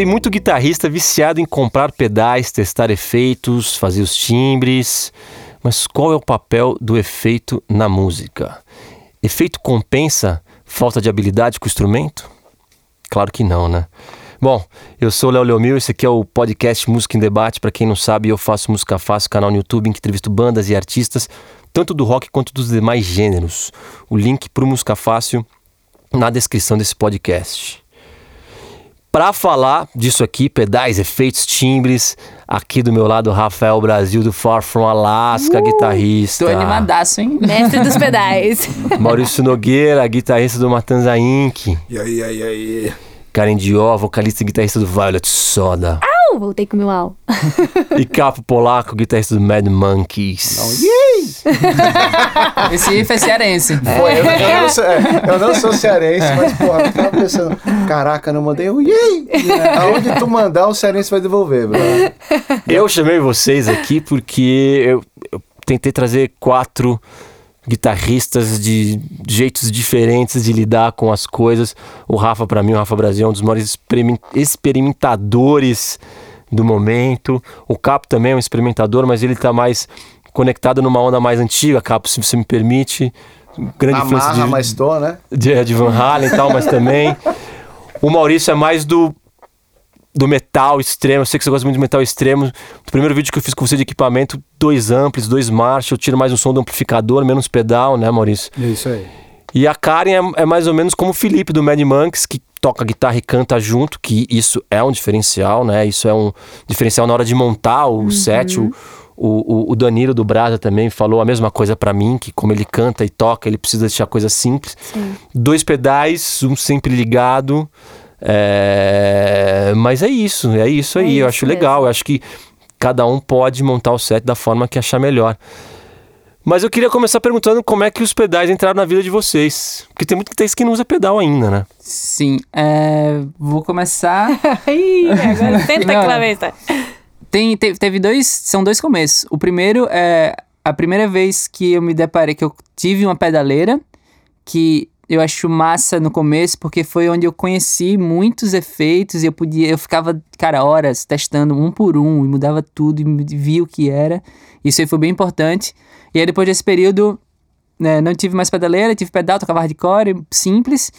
Tem muito guitarrista viciado em comprar pedais, testar efeitos, fazer os timbres. Mas qual é o papel do efeito na música? Efeito compensa falta de habilidade com o instrumento? Claro que não, né? Bom, eu sou o Léo Leomil, esse aqui é o podcast Música em Debate. Para quem não sabe, eu faço Música Fácil, canal no YouTube em que entrevisto bandas e artistas, tanto do rock quanto dos demais gêneros. O link para o Música Fácil na descrição desse podcast. Para falar disso aqui, pedais, efeitos, timbres, aqui do meu lado, Rafael Brasil do Far From Alaska, uh, guitarrista. Tô animadaço, hein? Mestre dos pedais. Maurício Nogueira, guitarrista do Matanza Inc. E aí, aí, aí. Karen Dió, vocalista e guitarrista do Violet Soda. Au, voltei com o meu au. e Capo Polaco, guitarrista do Mad Monkeys. Não, Esse é cearense. Foi, eu, eu, não sou, é, eu, não sou, cearense, mas, porra, eu tava pensando, caraca, não mandei um yay! Aonde tu mandar, o cearense vai devolver, bro. Eu chamei vocês aqui porque eu, eu tentei trazer quatro guitarristas de jeitos diferentes de lidar com as coisas. O Rafa, para mim, o Rafa Brasil é um dos maiores experimentadores do momento. O Capo também é um experimentador, mas ele está mais conectado numa onda mais antiga, Capo, se você me permite. Grande influência de, mas tô, né? de, de Van Halen e tal, mas também. O Maurício é mais do do metal extremo. Eu sei que você gosta muito de metal extremo. No primeiro vídeo que eu fiz com você de equipamento, dois amplis, dois Marshall, eu tiro mais um som do amplificador, menos pedal, né, Maurício? Isso aí. E a Karen é, é mais ou menos como o Felipe do Mad Monks, que toca guitarra e canta junto, que isso é um diferencial, né? Isso é um diferencial na hora de montar o uhum. set. O, o, o Danilo do Brasa também falou a mesma coisa para mim, que como ele canta e toca, ele precisa deixar coisa simples. Sim. Dois pedais, um sempre ligado. É... Mas é isso, é isso aí. É isso eu acho mesmo. legal. Eu acho que cada um pode montar o set da forma que achar melhor. Mas eu queria começar perguntando como é que os pedais entraram na vida de vocês. Porque tem muito guitarrista que não usa pedal ainda, né? Sim. É... Vou começar. Ih, agora tenta a claveta. Tem, teve, dois. São dois começos. O primeiro é a primeira vez que eu me deparei que eu tive uma pedaleira que eu acho massa no começo, porque foi onde eu conheci muitos efeitos e eu podia, eu ficava, cara, horas testando um por um e mudava tudo e via o que era. Isso aí foi bem importante. E aí depois desse período, né, não tive mais pedaleira, tive pedal, tocava hardcore, simples.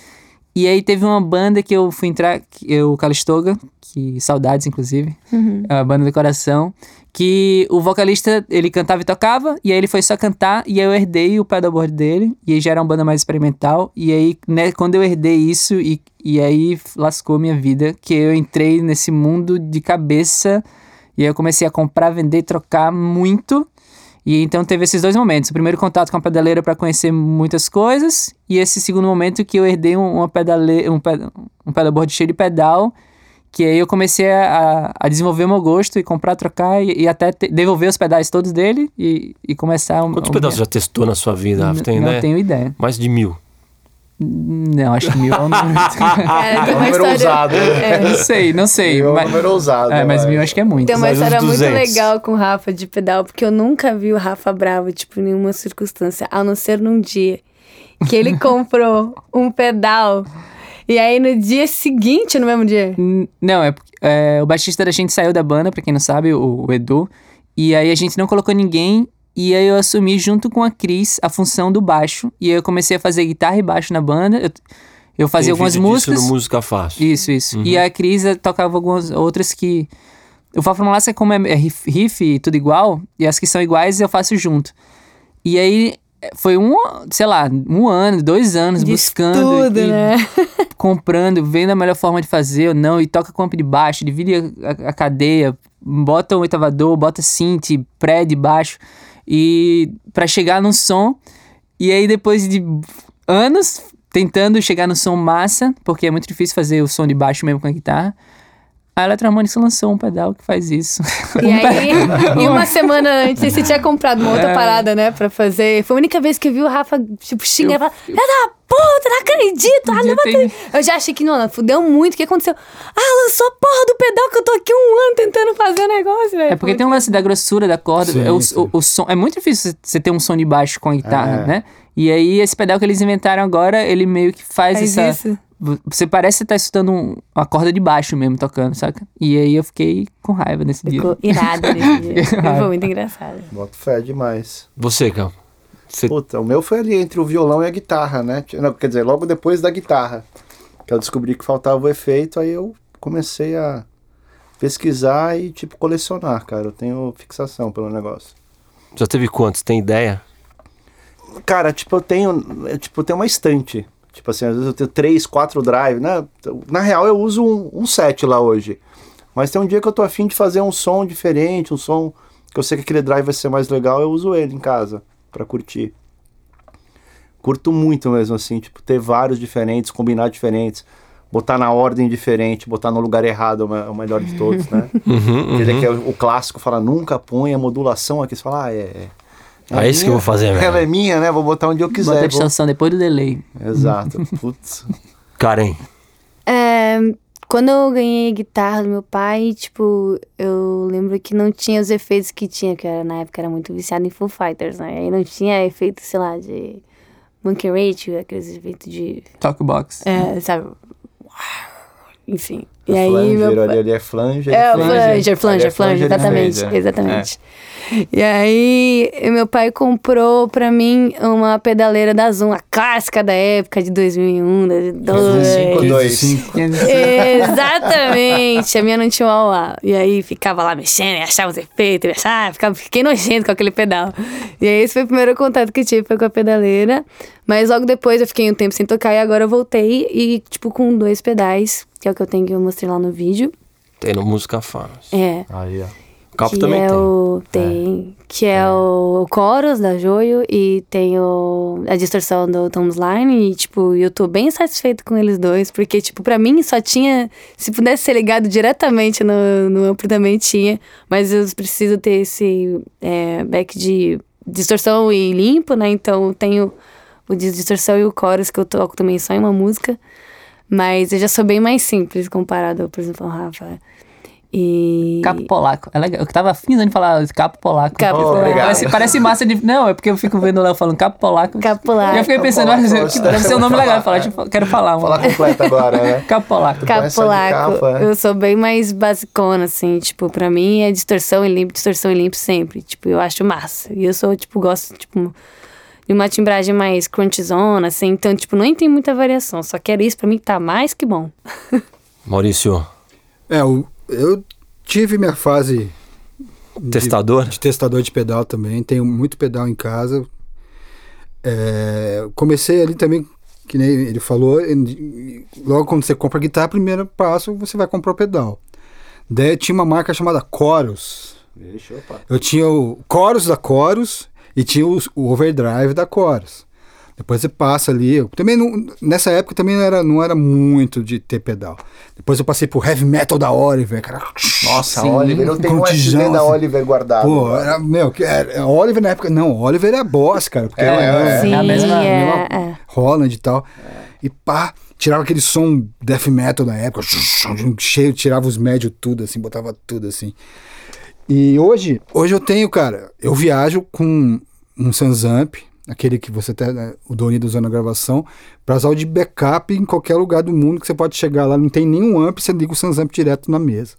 E aí teve uma banda que eu fui entrar, eu, Calistoga, que saudades inclusive, uhum. é uma banda do coração, que o vocalista, ele cantava e tocava, e aí ele foi só cantar, e aí eu herdei o pedalboard dele, e aí já era uma banda mais experimental, e aí, né, quando eu herdei isso, e, e aí lascou minha vida, que eu entrei nesse mundo de cabeça, e aí eu comecei a comprar, vender, trocar muito, e então teve esses dois momentos. O primeiro contato com a pedaleira para conhecer muitas coisas, e esse segundo momento que eu herdei uma pedaleira, um, ped um pedalboard cheio de pedal, que aí eu comecei a, a desenvolver o meu gosto e comprar, trocar e, e até te, devolver os pedais todos dele e, e começar... Quantos um, pedais você já testou na sua vida, Rafa? Tem não ideia? tenho ideia. Mais de mil. Não, acho que mil é um número. é, é um número ousado. É. Não sei, não sei. Mil é um número ousado. É, mas mil acho que é muito. Tem uma história muito legal com o Rafa de pedal, porque eu nunca vi o Rafa bravo, tipo, em nenhuma circunstância, a não ser num dia que ele comprou um pedal. E aí no dia seguinte, no mesmo dia? Não, é, é o baixista da gente saiu da banda, pra quem não sabe, o, o Edu. E aí a gente não colocou ninguém e aí eu assumi junto com a Cris a função do baixo. E aí eu comecei a fazer guitarra e baixo na banda. Eu, eu fazia Tem algumas músicas. Isso no Música Fácil. Isso, isso. Uhum. E a Cris tocava algumas outras que. O Fafron Lasca, como é riff, riff e tudo igual, e as que são iguais eu faço junto. E aí foi um, sei lá, um ano, dois anos de buscando. Tudo, e, né? comprando, vendo a melhor forma de fazer ou não, e toca com amp de baixo, divide a, a cadeia, bota um oitavador, bota synth, pré de baixo e para chegar no som. E aí depois de anos tentando chegar no som massa, porque é muito difícil fazer o som de baixo mesmo com a guitarra. A Electromonics lançou um pedal que faz isso. E aí, e uma semana antes, você tinha comprado uma outra é. parada, né, pra fazer. Foi a única vez que eu vi o Rafa, tipo, xingar e falar: É da puta, não acredito! Ah, não tem... Eu já achei que, não, fudeu muito. O que aconteceu? Ah, lançou a porra do pedal que eu tô aqui um ano tentando fazer o negócio, velho. É porque tem um lance da grossura da corda. Sim, é, o, o, o, som, é muito difícil você ter um som de baixo com a guitarra, é. né? E aí, esse pedal que eles inventaram agora, ele meio que faz, faz essa. Isso Você parece estar estudando um- uma corda de baixo mesmo, tocando, saca? E aí eu fiquei com raiva nesse Ficou dia. irado nesse dia. Foi muito engraçado. Boto fé demais. Você, Cal. Você Puta, o meu foi ali entre o violão e a guitarra, né? Não, quer dizer, logo depois da guitarra. Que eu descobri que faltava o efeito, aí eu comecei a pesquisar e, tipo, colecionar, cara. Eu tenho fixação pelo negócio. já teve quantos? Tem ideia? Cara, tipo, eu tenho. eu, Tipo, eu tenho uma estante. Tipo assim, às vezes eu tenho três, quatro drive, né? Na real, eu uso um, um set lá hoje. Mas tem um dia que eu tô afim de fazer um som diferente, um som que eu sei que aquele drive vai ser mais legal, eu uso ele em casa pra curtir. Curto muito mesmo, assim, tipo, ter vários diferentes, combinar diferentes, botar na ordem diferente, botar no lugar errado é o é melhor de todos, né? Uhum, Aquele que é o o clássico fala, nunca põe a modulação aqui. Você fala, ah, é. Ah, isso que eu vou fazer mesmo. Ela é minha, né? Vou botar onde eu Bota quiser. a vou- distorção depois do delay. Exato. Putz. Karen. É, quando eu ganhei a guitarra do meu pai, tipo, eu lembro que não tinha os efeitos que tinha, que era, na época era muito viciado em Foo Fighters, né? Aí não tinha efeito, sei lá, de Monkey Rate, aqueles efeitos de. Talkbox. É, sabe? Enfim. E aí, flanger meu ali, pai. ali é flanger. É, o flanger. flanger, flanger, é flanger, e exatamente, phaser. exatamente. E aí, meu pai comprou pra mim uma pedaleira da Zoom, a clássica da época de 2001, 2002. 5, 2. Exatamente, a minha não tinha o lá. E aí ficava lá mexendo, e achava os efeitos, e achava, ficava, fiquei nojento com aquele pedal. E aí esse foi o primeiro contato que tive foi com a pedaleira. Mas logo depois eu fiquei um tempo sem tocar e agora eu voltei e, tipo, com dois pedais, que é o que eu tenho que eu mostrei lá no vídeo. Tem no Música Fácil. É. Aí, ó. O Capo que também é tem. O, tem. Que é, o Chorus da Joio e tem o, a distorção do Tom's Line. E, tipo, eu tô bem satisfeito com eles dois, porque, tipo, pra mim só tinha. Se pudesse ser ligado diretamente no, no amplo também tinha, mas eu preciso ter esse é, back de distorção e limpo, né? Então eu tenho o de distorção e o chorus que eu toco também só em uma música. Mas eu já sou bem mais simples comparado, por exemplo, ao Rafa. E. Capo polaco. É legal. Eu tava fingindo de falar capo polaco. Capo Oh, polaco. Parece, parece massa de. Não, é porque eu fico vendo o Léo falando capo polaco. Capo polaco. E eu fiquei pensando, Capo olha, polaco, que deve deve ser um nome legal. Falar. tipo, quero falar. Um. Falar completo agora, né? Capo polaco. Cap- essa de Capolaco, capa, é. eu sou bem mais basicona, assim, tipo, pra mim é distorção e limpo, distorção e limpo sempre, tipo, eu acho massa, e eu sou, tipo, gosto, tipo, de uma timbragem mais crunchzona, assim, então, tipo, nem tem muita variação, só quero isso pra mim tá mais que bom. Maurício, É, eu, eu tive minha fase de- testador? de testador de pedal também. Tenho muito pedal em casa. É, comecei ali também, que nem ele falou, logo quando você compra a guitarra, primeiro passo você vai comprar o pedal. Daí tinha uma marca chamada Chorus. Deixa eu pá. Eu tinha o Chorus da Chorus e tinha os- o Overdrive da Chorus. Depois você passa ali. eu também não, nessa época também não era, não era muito de ter pedal. Depois eu passei pro Heavy Metal da Oliver, cara. Nossa, Sim, Oliver, eu tenho um SD da. Oliver guardado. Pô, era, meu, que era, Oliver na época. Não, Oliver é boss, cara. Porque É, era, é. Sim, a mesma- é, mesma é. Holland e tal. E pá, tirava aquele som death metal da época, cheio, tirava os médios tudo, assim, botava tudo assim. E hoje, hoje eu tenho, cara, eu viajo com um Sansamp, aquele que você tem, né, o Doni usando na gravação, pra usar o de backup em qualquer lugar do mundo que você pode chegar lá, não tem nenhum amp, você liga o Sansamp direto na mesa.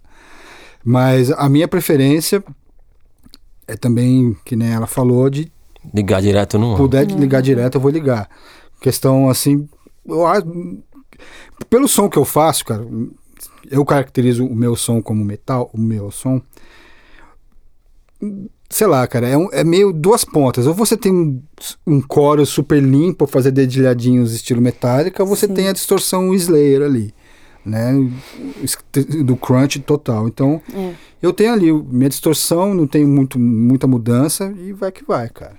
Mas a minha preferência é também, que nem ela falou, de Ligar direto no. puder ligar direto, eu vou ligar. Questão assim, eu pelo som que eu faço, cara, eu caracterizo o meu som como metal, o meu som. Sei lá, cara, é, um- é meio duas pontas. Ou você tem um, um coro super limpo, fazer dedilhadinhos estilo metálica, ou você Sim. tem a distorção Slayer ali, né? Do crunch total. Então, É. eu tenho ali minha distorção, não tenho muito, muita mudança e vai que vai, cara.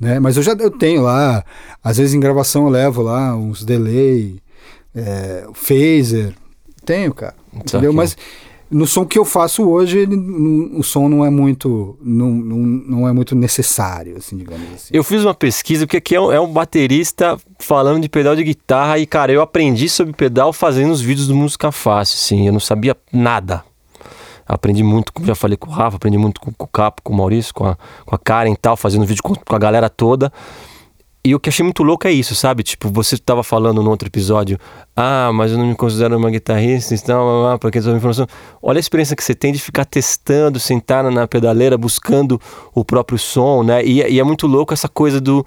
Né? Mas eu já eu tenho lá, às vezes em gravação eu levo lá uns delay, é, phaser, tenho, cara. Entendeu? Saquei. Mas no som que eu faço hoje, ele não- o som não é muito, não, não, não é muito necessário, assim, digamos assim. Eu fiz uma pesquisa, porque aqui é um, é um baterista falando de pedal de guitarra e, cara, eu aprendi sobre pedal fazendo os vídeos do Música Fácil, assim, eu não sabia nada. Aprendi muito, como já falei com o Rafa, aprendi muito com, com o Capo, com o Maurício, com a, com a Karen e tal, fazendo vídeo com, com a galera toda. E o que achei muito louco é isso, sabe? Tipo, você estava falando no outro episódio, ah, mas eu não me considero uma guitarrista, então, ah, porque essa informação. Olha a experiência que você tem de ficar testando, sentar na pedaleira, buscando o próprio som, né? E, e é muito louco essa coisa do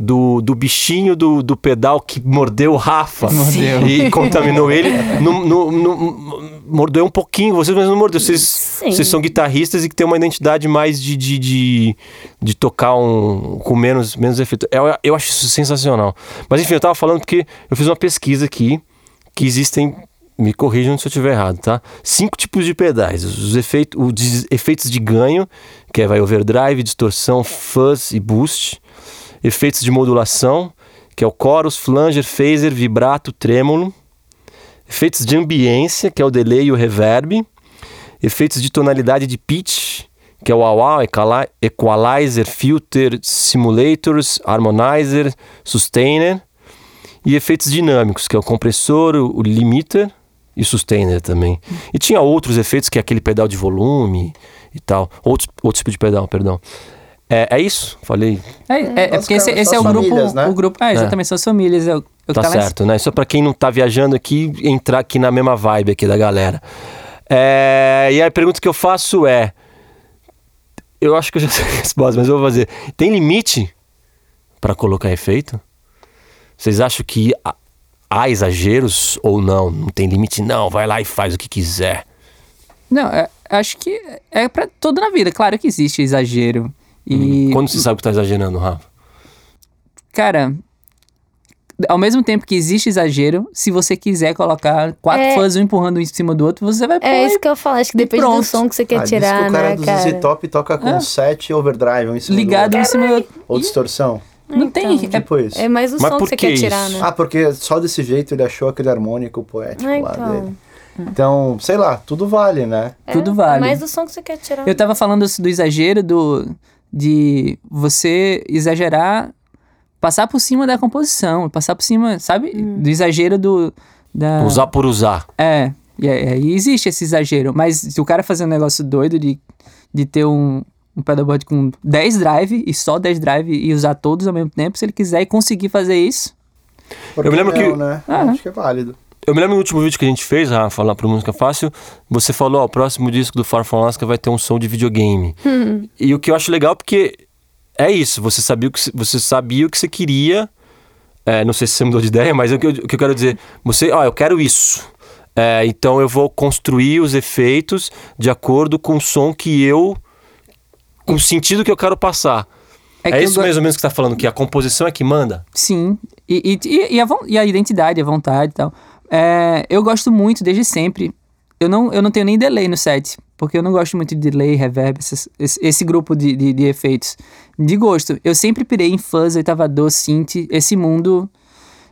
do, do bichinho do, do pedal que mordeu o Rafa Mordeu. e contaminou ele. No, no- no- mordeu um pouquinho, vocês mas não mordeu. Vocês, Sim. vocês são guitarristas e que tem uma identidade mais de, de, de, de tocar um, com menos, menos efeito. Eu, eu acho isso sensacional. Mas enfim, eu tava falando porque eu fiz uma pesquisa aqui que existem. Me corrijam se eu estiver errado, tá? Cinco tipos de pedais. Os efeitos, os efeitos de ganho, que é vai overdrive, distorção, fuzz e boost efeitos de modulação, que é o chorus, flanger, phaser, vibrato, trêmulo, efeitos de ambiência, que é o delay e o reverb, efeitos de tonalidade de pitch, que é o equali- equalizer, filter, simulators, harmonizer, sustainer, e efeitos dinâmicos, que é o compressor, o limiter e sustainer também. E tinha outros efeitos, que é aquele pedal de volume e tal, outros, outro tipo de pedal, perdão. É, é isso? Falei. É, é- é porque esse, Basicamente, esse são é o as grupo. famílias, né? O grupo é, exatamente, são as famílias. É o, é o Tá em- certo, né? Só pra quem não tá viajando aqui, entrar aqui na mesma vibe aqui da galera. É, e a pergunta que eu faço é. Eu acho que eu já sei a resposta, mas eu vou fazer. Tem limite pra colocar efeito? Vocês acham que há- há exageros ou não? Não tem limite, não. Vai lá e faz o que quiser. Não, é- acho que é pra tudo na vida. Claro que existe exagero. E, Quando você sabe que tá exagerando, Rafa? cara, ao mesmo tempo que existe exagero, se você quiser colocar quatro É. fãs um empurrando um em cima do outro, você vai pôr. É isso que eu falo, acho que depende do pronto. som que você quer Ah, diz que tirar, o cara né, do cara? ZZ Top toca com É. 7 overdrive, um em cima do ligado outro. em cima do outro. Ou distorção. Não tem. Então. é- Tipo isso. É mais o Mas som que você que quer tirar, isso? né? Ah, porque só desse jeito ele achou aquele harmônico poético Ah, lá então. dele. Então, sei lá, tudo vale, né? tudo É, vale. É mais o som que você quer tirar. Eu tava falando do exagero do de você exagerar, passar por cima da composição, passar por cima, sabe? Hum. Do exagero do da Usar por usar. É, e é- é, e existe esse exagero, mas se o cara fazer um negócio doido de, de ter um, um pedalboard com 10 drive e só 10 drive e usar todos ao mesmo tempo, se ele quiser e conseguir fazer isso, Por Eu me lembro não, que- Né? Ah. Acho que é válido. Eu me lembro no último vídeo que a gente fez, Rafa, lá pro Música Fácil, você falou, ó, o próximo disco do Far From Alaska vai ter um som de videogame. E o que eu acho legal porque é isso, você sabia o que, você sabia o que você queria, é, não sei se você mudou de ideia, mas o que eu, o que eu quero dizer, você, ó, eu quero isso. É, então eu vou construir os efeitos de acordo com o som que eu, com o sentido que eu quero passar. É, eu isso go- mais ou menos que você tá falando, que a composição é que manda? Sim. E, e, e, a, e a identidade, a vontade e tal. É, eu gosto muito desde sempre. Eu não, eu não tenho nem delay no set, porque eu não gosto muito de delay, reverb, essas- esse, esse grupo de, de, de efeitos. De gosto. Eu sempre pirei em fuzz, oitavador, synth, esse mundo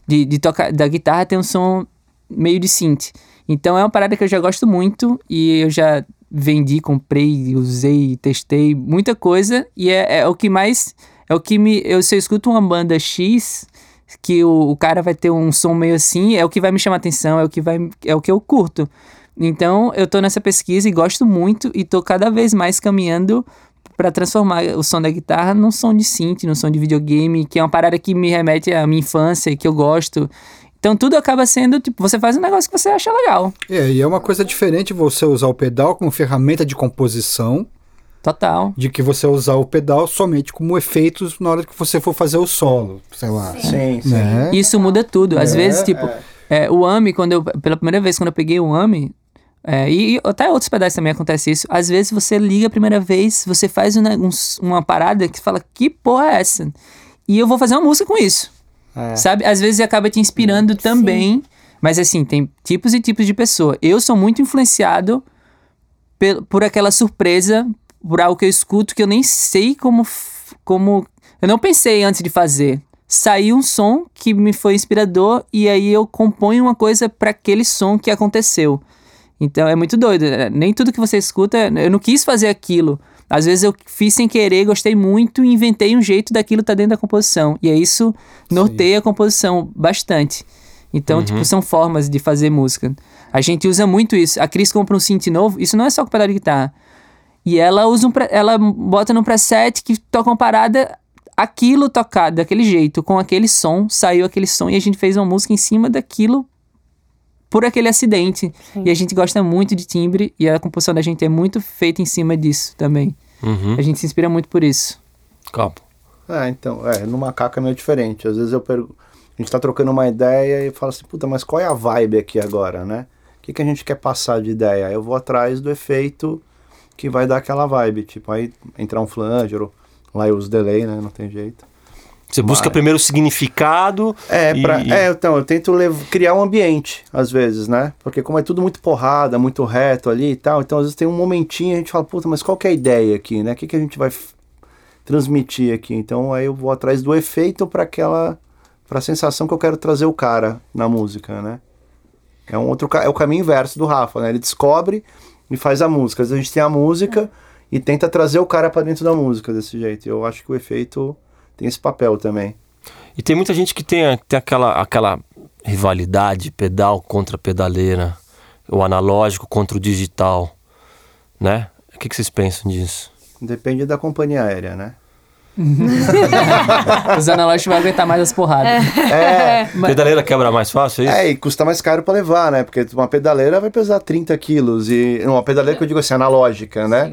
de, de tocar da guitarra tem um som meio de synth. Então é uma parada que eu já gosto muito e eu já vendi, comprei, usei, testei muita coisa e é, é o que mais é o que me eu se eu escuto uma banda X que o, o cara vai ter um som meio assim, é o que vai me chamar atenção, é o que vai é o que eu curto. Então eu tô nessa pesquisa e gosto muito e tô cada vez mais caminhando para transformar o som da guitarra num som de synth, num som de videogame, que é uma parada que me remete à minha infância, que eu gosto. Então tudo acaba sendo, tipo, você faz um negócio que você acha legal. É, e é uma coisa diferente você usar o pedal como ferramenta de composição Total. de que você usar o pedal somente como efeitos na hora que você for fazer o solo, sei lá. Sim, sim. Né? Isso muda tudo. Às É, vezes, tipo, é, o AMI, quando eu, pela primeira vez, quando eu peguei o AMI, é, e, e até outros pedais também acontece isso. Às vezes você liga a primeira vez, você faz um ne- um uma parada que fala, que porra é essa? E eu vou fazer uma música com isso. É. Sabe? Às vezes acaba te inspirando também. Mas assim, tem tipos e tipos de pessoa. Eu sou muito influenciado por aquela surpresa, por algo que eu escuto que eu nem sei como. como eu não pensei antes de fazer. Saiu um som que me foi inspirador e aí eu componho uma coisa para aquele som que aconteceu. Então é muito doido. né? Nem tudo que você escuta, eu não quis fazer aquilo. Às vezes eu fiz sem querer, gostei muito e inventei um jeito daquilo tá dentro da composição. E é isso norteia a composição bastante. Então, tipo, são formas de fazer música. A gente usa muito isso. A Cris compra um synth novo, isso não é só com pedal de guitarra. E ela usa um, pre- ela bota num preset que toca uma parada, aquilo tocado daquele jeito, com aquele som, saiu aquele som e a gente fez uma música em cima daquilo por aquele acidente. E a gente gosta muito de timbre e a composição da gente é muito feita em cima disso também. Uhum. A gente se inspira muito por isso. Capo. É, então, é, no macaco é meio diferente. Às vezes eu pergunto, a gente tá trocando uma ideia e fala assim, puta, mas qual é a vibe aqui agora, né? O que, que a gente quer passar de ideia? Eu vou atrás do efeito que vai dar aquela vibe. Tipo, aí entrar um flanger, ou lá eu uso delay, né? Não tem jeito. Você busca Mas- primeiro o significado. É, e- pra, é, então, eu tento criar um ambiente, às vezes, né? Porque como é tudo muito porrada, muito reto ali e tal, então às vezes tem um momentinho e a gente fala, puta, mas qual que é a ideia aqui, né? O que, que a gente vai transmitir aqui? Então aí eu vou atrás do efeito para aquela, para a sensação que eu quero trazer o cara na música, né? É um outro, é o caminho inverso do Rafa, né? Ele descobre e faz a música. Às vezes a gente tem a música e tenta trazer o cara para dentro da música desse jeito. Eu acho que o efeito tem esse papel também. E tem muita gente que tem, tem aquela, aquela rivalidade, pedal contra pedaleira, o analógico contra o digital, né? O que, que vocês pensam disso? Depende da companhia aérea, né? Os analógicos vão aguentar mais as porradas. É, Pedaleira quebra mais fácil, é isso? É, e custa mais caro pra levar, né? Porque uma pedaleira vai pesar 30 quilos. E uma pedaleira que eu digo assim, analógica, né?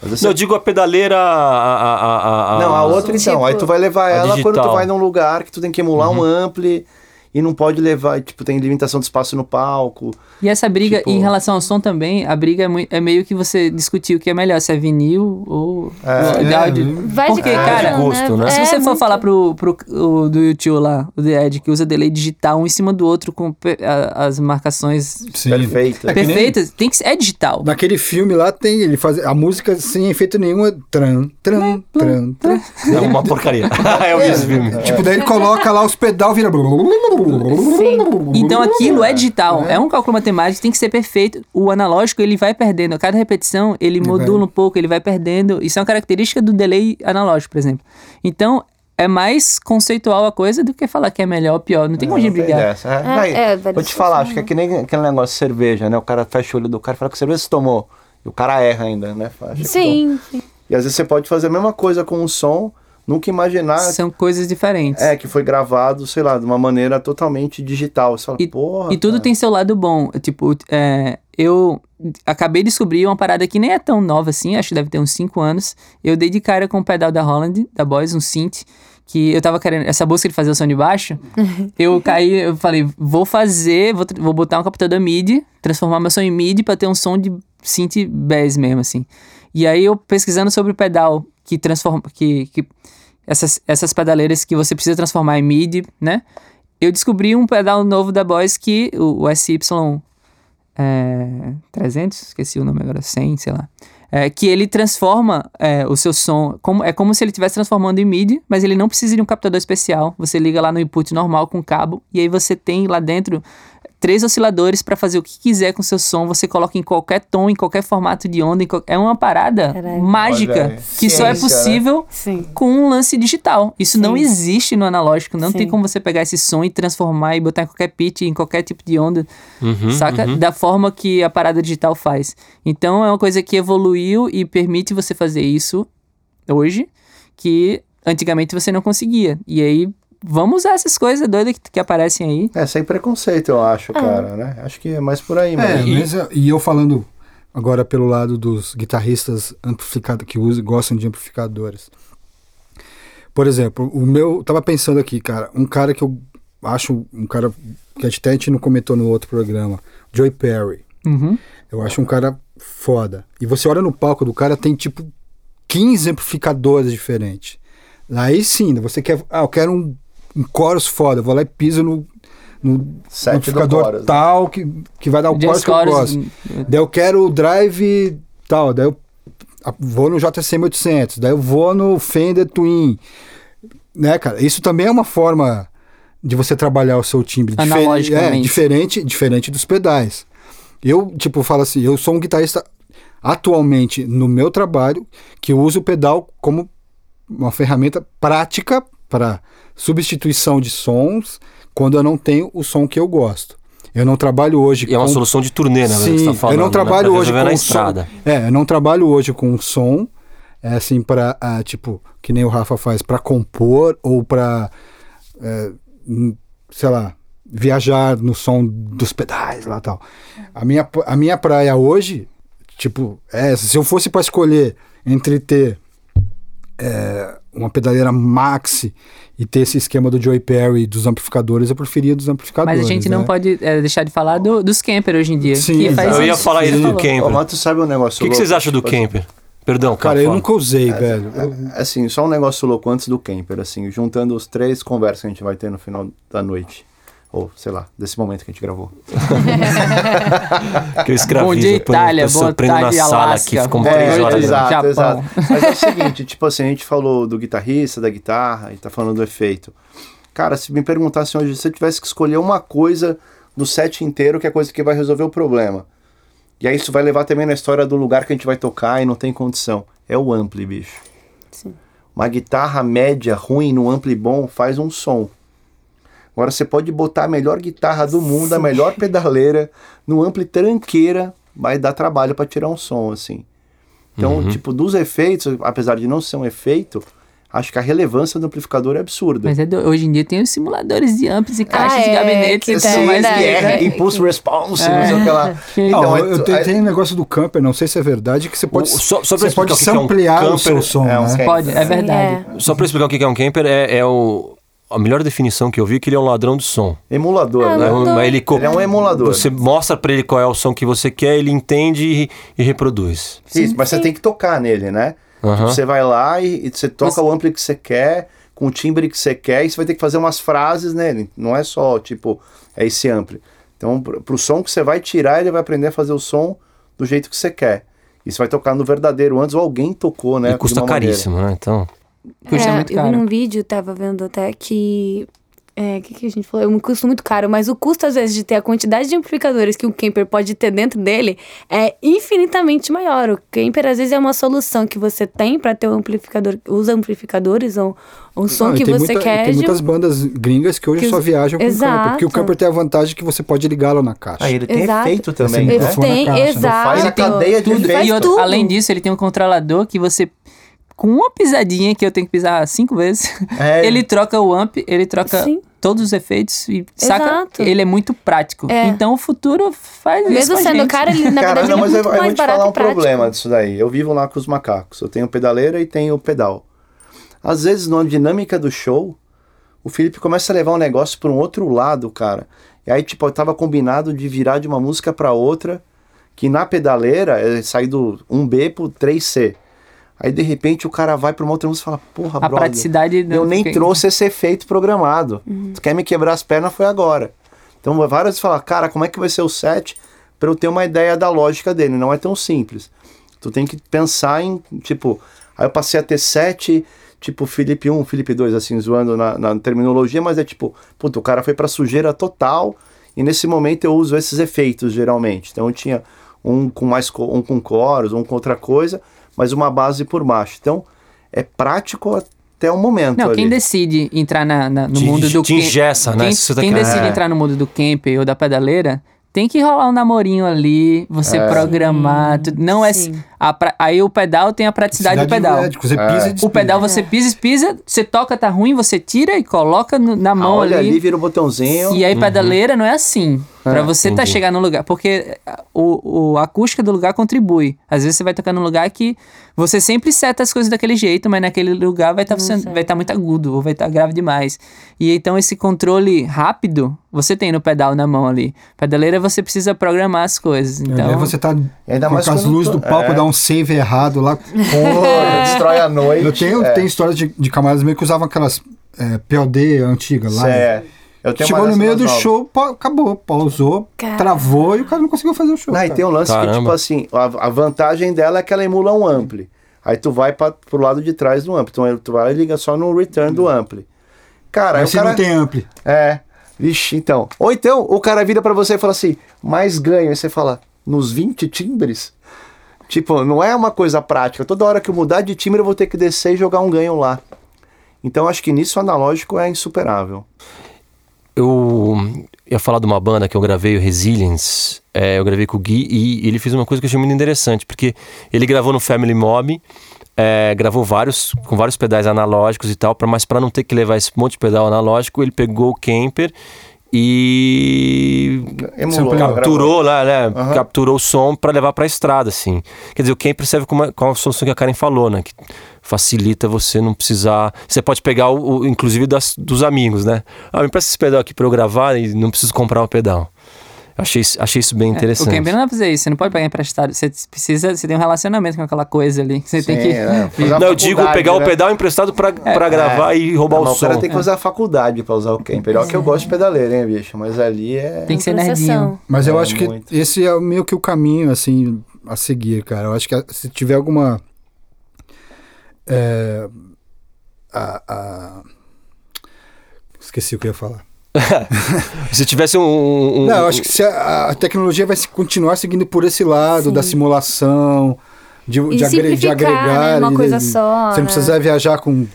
Vezes Não, eu digo a pedaleira. A, a, a, a- Não, a outra então. Tipo, Aí tu vai levar ela quando tu vai num lugar que tu tem que emular um ampli e não pode levar, tipo, tem limitação de espaço no palco. E essa briga, Tipo- em relação ao som também, a briga é, é meio que você discutir o que é melhor, se é vinil ou É. o de áudio. Vai de Porque, cada cara, um, gosto, né? Se É, você for muito. falar pro, pro o do YouTube lá, o The Edge, que usa delay digital um em cima do outro com pe- a- as marcações Sim. Perfeito. É que nem- perfeitas, tem que ser- é digital. Naquele filme lá tem, ele faz a música sem efeito nenhum, é tran, tran, tran, tran. É uma porcaria. eu vi esse filme. Tipo, daí ele coloca lá os pedal, vira. Sim. Então aquilo é digital, é um cálculo matemático, tem que ser perfeito. O analógico ele vai perdendo, a cada repetição ele modula um pouco, ele vai perdendo. Isso é uma característica do delay analógico, por exemplo. Então é mais conceitual a coisa do que falar que é melhor ou pior. Não tem como Não tem brigar. dessa, é. É, Vai, é, vai vou te falar, forma. acho que é que nem aquele negócio de cerveja, né? O cara fecha o olho do cara e fala que cerveja você tomou. E o cara erra ainda, né? Acha que Sim, sim. E às vezes você pode fazer a mesma coisa com o som, nunca imaginar São coisas diferentes. é, que foi gravado, sei lá, de uma maneira totalmente digital. Você fala, E, porra. e tudo cara. tem seu lado bom. Tipo, é, eu acabei de descobrir uma parada que nem é tão nova assim, acho que deve ter uns 5 anos. Eu dei de cara com o pedal da Holland, da Boys, um synth, que eu tava querendo, essa busca de fazer o som de baixo, eu caí, eu falei, vou fazer, vou, vou botar um captador MIDI, transformar meu som em MIDI pra ter um som de synth bass mesmo, assim. E aí eu pesquisando sobre o pedal que transforma, que, que essas, essas pedaleiras que você precisa transformar em MIDI, né? Eu descobri um pedal novo da Boys que o, o SY é, 300, esqueci o nome agora, 100, sei lá. É, que ele transforma é, o seu som, como, é como se ele estivesse transformando em MIDI, mas ele não precisa de um captador especial. Você liga lá no input normal com cabo e aí você tem lá dentro três osciladores para fazer o que quiser com seu som. Você coloca em qualquer tom, em qualquer formato de onda. em qual- É uma parada Caralho. mágica que só é Ciência, né? possível Sim. com um lance digital. Isso não Sim. existe no analógico. Não tem Sim. como você pegar esse som e transformar e botar em qualquer pitch, em qualquer tipo de onda, Uhum, saca? uhum. Da forma que a parada digital faz. Então é uma coisa que evoluiu e permite você fazer isso hoje, que antigamente você não conseguia. E aí, vamos usar essas coisas doidas que, que aparecem aí. É, sem preconceito, eu acho, cara, né? Acho que é mais por aí É, mesmo. mas, é, e eu falando agora pelo lado dos guitarristas amplificado que usam, gostam de amplificadores. Por exemplo, o meu. Tava pensando aqui, cara, um cara que eu acho um cara que até a gente não comentou no outro programa, Joy Perry. Uhum. Eu acho um cara foda. E você olha no palco do cara, tem tipo 15 amplificadores diferentes. Aí sim, você quer. Ah, eu quero um, um chorus foda. Eu vou lá e piso no, no Sete do amplificador chorus, né? tal que, que vai dar o chorus que eu gosto. Daí eu quero o drive tal. Daí eu vou no JCM 800. Daí eu vou no Fender Twin. Né, cara? Isso também é uma forma de você trabalhar o seu timbre. Difer- É, diferente, diferente dos pedais. Eu, tipo, falo assim, eu sou um guitarrista atualmente no meu trabalho que uso o pedal como uma ferramenta prática para substituição de sons quando eu não tenho o som que eu gosto. Eu não trabalho hoje E é uma com solução de turnê, né? Sim, você tá falando, eu não né? trabalho Pra hoje com na som. estrada. É, eu não trabalho hoje com som é assim pra, ah, tipo, que nem o Rafa faz, pra compor ou pra, é, hum, sei lá, viajar no som dos pedais lá tal. A minha, a minha praia hoje, tipo, é. Se eu fosse pra escolher entre ter é, uma pedaleira maxi e ter esse esquema do Joy Perry dos amplificadores, eu preferia dos amplificadores. Mas a gente não né? pode é, deixar de falar do- dos camper hoje em dia. Sim, que Eu ia falar isso do camper. O mas tu sabe um negócio que, que louco? vocês acham do camper? Perdão, Cara, cara. eu nunca usei, velho. Assim, só um negócio louco antes do camper, assim, juntando os três conversas que a gente vai ter no final da noite. Ou, sei lá, desse momento que a gente gravou. Que eu escravizo. Bom dia, Itália. eu Boa prendo na tarde, sala Alasca. aqui, ficam Boa três horas. Japão. exato, exato. Mas é o seguinte, tipo assim, a gente falou do guitarrista, da guitarra, e tá falando do efeito. Cara, se me perguntasse hoje, se eu tivesse que escolher uma coisa do set inteiro, que é a coisa que vai resolver o problema. E aí isso vai levar também na história do lugar que a gente vai tocar e não tem condição. É o ampli, bicho. Sim. Uma guitarra média ruim no ampli bom faz um som. Agora você pode botar a melhor guitarra do mundo, a melhor pedaleira, no ampli tranqueira, vai dar trabalho para tirar um som assim. Então, tipo, dos efeitos, apesar de não ser um efeito, acho que a relevância do amplificador é absurda. Mas é do- hoje em dia tem os simuladores de amps e caixas Ah, de é, gabinete que que tem, mais né? É. Impulse response, não sei o que lá. Não, Então, eu, é- tenho, é- tem um negócio do camper, não sei se é verdade, que você pode, O- só- só você explicar pode o que que é um samplear o camper, seu som, é um né? camper. Pode, é verdade. Só pra explicar o que é um camper, é, é o. A melhor definição que eu vi é que ele é um ladrão de som. emulador, Ah, né? É um- ele, Ele é um emulador. Você mostra pra ele qual é o som que você quer, ele entende e, e reproduz. Isso, mas você tem que tocar nele, né? Aham. Tipo, você vai lá e, e você toca Você- o ampli que você quer, com o timbre que você quer, e você vai ter que fazer umas frases nele. Não é só, tipo, é esse ampli. Então, pro, som que você vai tirar, ele vai aprender a fazer o som do jeito que você quer. E você vai tocar no verdadeiro antes, ou alguém tocou, né? e custa uma maneira. caríssimo, né? Então. Custa É, muito eu vi caro. num vídeo, tava vendo até que. É, o que, que a gente falou? É um custo muito caro, mas o custo, às vezes, de ter a quantidade de amplificadores que o camper pode ter dentro dele é infinitamente maior. O camper, às vezes, é uma solução que você tem pra ter um amplificador, os amplificadores ou um som Não, que você muita- quer. Tem de- muitas bandas gringas que hoje Que só viajam com Exato. camper. Porque o camper tem a vantagem que você pode ligá-lo na caixa. Ah, ele tem Exato. efeito também, Assim, né? Ele na tem, caixa. exato. Faz a cadeia de Ele efeito. E tudo. além disso, ele tem um controlador que você. Com uma pisadinha que eu tenho que pisar cinco vezes, É. ele troca o amp, ele troca Sim. todos os efeitos e saca. Exato. Ele é muito prático. É. Então o futuro faz isso. Mesmo com a sendo gente. caro, ele, na Cara, verdade, não, ele mas é eu, muito eu vou mais te falar um prático. problema disso daí. Eu vivo lá com os macacos. Eu tenho pedaleira e tenho pedal. Às vezes, na dinâmica do show, o Felipe começa a levar um negócio para um outro lado, cara. E aí, tipo, eu tava combinado de virar de uma música para outra, que na pedaleira é sair do 1B pro 3C. Aí, de repente, o cara vai pra uma outra música e fala, porra, A brother, praticidade eu não nem fica- trouxe esse efeito programado. Tu quer me quebrar as pernas, foi agora. Então, várias vezes falar, cara, como é que vai ser o set para eu ter uma ideia da lógica dele? Não é tão simples. Tu tem que pensar em, tipo, aí eu passei a ter sete, tipo, Felipe 1, Felipe 2, assim, zoando na, na terminologia, mas é tipo, puta, o cara foi pra sujeira total e nesse momento eu uso esses efeitos, geralmente. Então eu tinha um com mais, um com coros, um com outra coisa, mas uma base por baixo. Então, é prático até o momento Não, ali. quem decide entrar na, na- no Te- mundo do te né? Quem, tá quem decide É. entrar no mundo do camper ou da pedaleira tem que rolar um namorinho ali, você programar, tudo. não é Sim. a pra- aí o pedal tem a praticidade do pedal. é, tipo, você pisa e O pedal você pisa, pisa, você toca, tá ruim, você tira e coloca no- na Ah, mão olha ali. ali, vira o botãozinho. E aí, pedaleira não é assim. Pra você tá entendi. chegar no lugar. Porque o, o, a acústica do lugar contribui. Às vezes você vai tocar num lugar que você sempre seta as coisas daquele jeito, mas naquele lugar vai estar vai tá muito agudo ou vai estar grave demais. E então esse controle rápido você tem no pedal na mão ali. Pedaleira você precisa programar as coisas. Então, Aí você tá Ainda com mais as luzes do palco, é. dá um save errado lá. Porra, destrói a noite. Eu tenho, é. tenho histórias de, de camaradas meio que usavam aquelas é, POD antigas lá. É. Eu tenho Chegou uma no meio do novas. show, pa- acabou, pausou, Cara. travou e o cara não conseguiu fazer o show. Não, e tem um lance que, Caramba. tipo assim, a, a vantagem dela é que ela emula um ampli. Aí tu vai pra, pro lado de trás do ampli. Então tu vai e liga só no return do ampli. Cara, Mas o você cara... não tem ampli. É. Vixe, então. Ou então o cara vira pra você e fala assim, mais ganho. Aí você fala, nos 20 timbres? Tipo, não é uma coisa prática. Toda hora que eu mudar de timbre eu vou ter que descer e jogar um ganho lá. Então acho que nisso o analógico é insuperável. Eu ia falar de uma banda que eu gravei, o Resilience. É, eu gravei com o Gui e ele fez uma coisa que eu achei muito interessante, porque ele gravou no Family Mob é, gravou vários, com vários pedais analógicos e tal, pra, mas para não ter que levar esse monte de pedal analógico, ele pegou o Kemper e Emulou, capturou lá, né? Aham. Capturou o som para levar para a estrada, assim. Quer dizer, o Kemper serve como uma, como a solução que a Karen falou, né? Que facilita você não precisar. Você pode pegar o, o- inclusive das, dos amigos, né? Ah, me presta esse pedal aqui para eu gravar e não preciso comprar um pedal. Achei, isso- achei isso bem O interessante. Campbell não vai fazer isso, você não pode pegar emprestado. Você precisa, você tem um relacionamento com aquela coisa ali. Você tem Sim, que. é, Não, eu digo pegar o né? pedal emprestado para pra gravar e roubar Não, o mas som. cara tem que fazer a faculdade pra usar o camper. Olha que eu gosto de pedaleira, hein, bicho? Mas ali é. Tem que ser nerdinho. Mas eu É, acho que muito. esse é meio que o caminho, assim, a seguir, cara. Eu acho que se tiver alguma. É, a, a- Esqueci o que eu ia falar. Se tivesse um. um- Não, eu acho que se a, a tecnologia vai se- continuar seguindo por esse lado Sim. da simulação, de, E de, agre- de agregar. né, uma coisa de- só, Você não né? precisa viajar com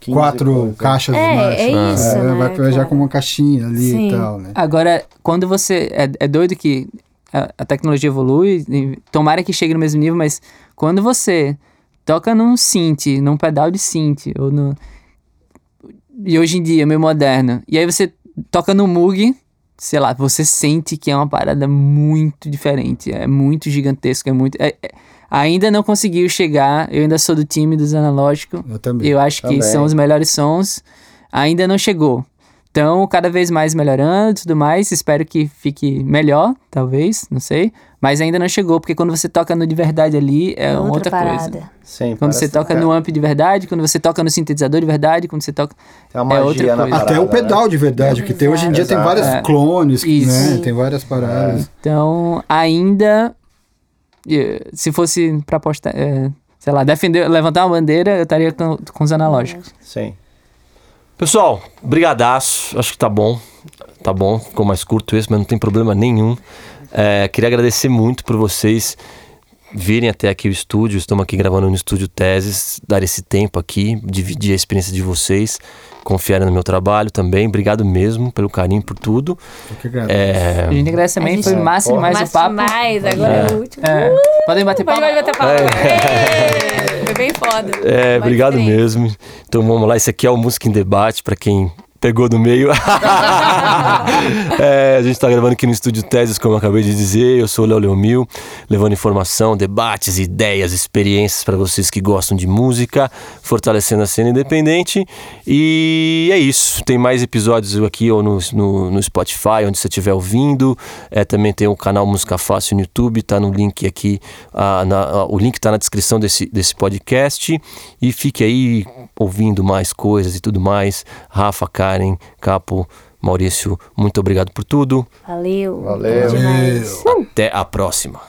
15 quatro coisas. caixas É, mais. é isso, É, né, vai viajar cara? com uma caixinha ali Sim. e tal, né? Agora, quando você. É, é doido que a, a tecnologia evolui, e tomara que chegue no mesmo nível, mas quando você toca num synth, num pedal de synth, ou no. E hoje em dia, meio moderno, e aí você toca no Moog, sei lá, você sente que é uma parada muito diferente, é muito gigantesco, é muito. é- é- ainda não conseguiu chegar, eu ainda sou do time dos analógicos, Eu também. eu acho que Também. são os melhores sons. Ainda não chegou. Então, cada vez mais melhorando e tudo mais. Espero que fique melhor, talvez, não sei. Mas ainda não chegou, porque quando você toca no de verdade ali, é uma outra, coisa. Sim, Quando você toca que no amp de verdade, quando você toca no sintetizador de verdade, quando você toca. Tem uma é outra coisa. parada, Até o né? pedal de verdade, que tem hoje em dia tem Exato. vários É. clones, Isso. né? Tem várias paradas. Então, ainda. eh, Se fosse pra postar. eh, sei lá, defender, levantar uma bandeira, eu estaria com, com os analógicos. Sim. Pessoal, brigadaço. Acho que tá bom. Tá bom, ficou mais curto esse, mas não tem problema nenhum. É, queria agradecer muito por vocês virem até aqui o estúdio. Estamos aqui gravando no estúdio Teses, dar esse tempo aqui, dividir a experiência de vocês, confiarem no meu trabalho também. Obrigado mesmo pelo carinho, por tudo. Eu que agradeço. É, A gente agradece também, gente- foi massa demais Mas o papo. demais, agora é, o último. É. Podem bater palma. pode bater palma. Ê, Foi bem foda. É, obrigado diferença. mesmo. Então vamos lá, esse aqui é o Música em Debate, para quem pegou do meio. É, a gente está gravando aqui no Estúdio Teses, como eu acabei de dizer. Eu sou o Léo Leomil, levando informação, debates, ideias, experiências para vocês que gostam de música, fortalecendo a cena independente. E é isso. Tem mais episódios aqui ou no, no, no Spotify, onde você estiver ouvindo. É, também tem o canal Música Fácil no YouTube, tá no link aqui. ah, na- ah, o link tá na descrição desse, desse podcast. E fique aí ouvindo mais coisas e tudo mais. Rafa, Karen, Capo, Maurício, muito obrigado por tudo. Valeu. Valeu. Até a próxima.